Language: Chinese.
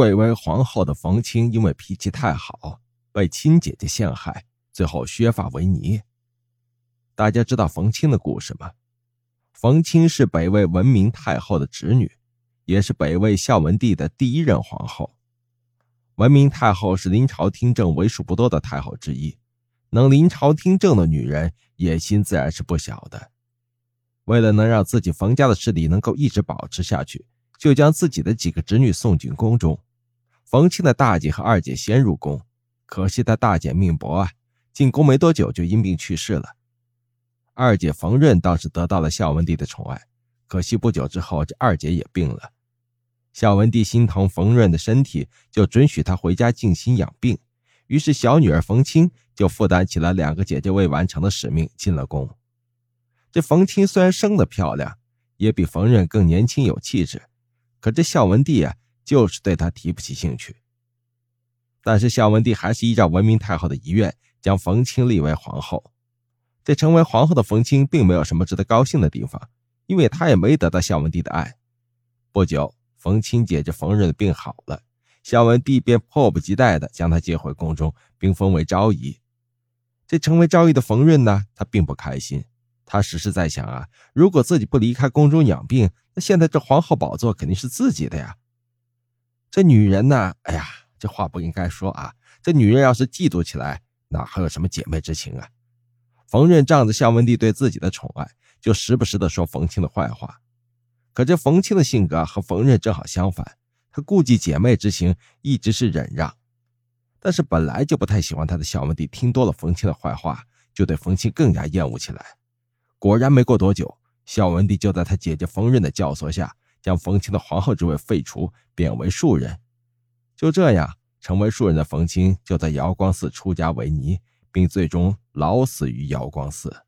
贵为皇后的冯清，因为脾气太好，被亲姐姐陷害，最后削发为尼。大家知道冯清的故事吗？冯清是北魏文明太后的侄女，也是北魏孝文帝的第一任皇后。文明太后是临朝听政为数不多的太后之一，能临朝听政的女人，野心自然是不小的。为了能让自己冯家的势力能够一直保持下去，就将自己的几个侄女送进宫中。冯清的大姐和二姐先入宫，可惜她大姐命薄啊，进宫没多久就因病去世了。二姐冯润倒是得到了孝文帝的宠爱，可惜不久之后，这二姐也病了。孝文帝心疼冯润的身体，就准许她回家静心养病。于是，小女儿冯清就负担起了两个姐姐未完成的使命，进了宫。这冯清虽然生得漂亮，也比冯润更年轻有气质，可这孝文帝啊，就是对他提不起兴趣。但是孝文帝还是依照文明太后的遗愿，将冯清立为皇后。这成为皇后的冯清并没有什么值得高兴的地方，因为她也没得到孝文帝的爱。不久，冯清姐姐冯润的病好了，孝文帝便迫不及待地将她接回宫中，并封为昭仪。这成为昭仪的冯润呢，他并不开心。他时时在想啊，如果自己不离开宫中养病，那现在这皇后宝座肯定是自己的呀。这女人呢，哎呀，这话不应该说啊。这女人要是嫉妒起来，哪还有什么姐妹之情啊？冯润仗着孝文帝对自己的宠爱，就时不时的说冯清的坏话。可这冯清的性格和冯润正好相反，他顾忌姐妹之情，一直是忍让。但是本来就不太喜欢他的孝文帝，听多了冯清的坏话，就对冯清更加厌恶起来。果然，没过多久，孝文帝就在他姐姐冯润的教唆下，将冯清的皇后之位废除，贬为庶人。就这样，成为庶人的冯清，就在瑶光寺出家为尼。并最终老死于瑶光寺。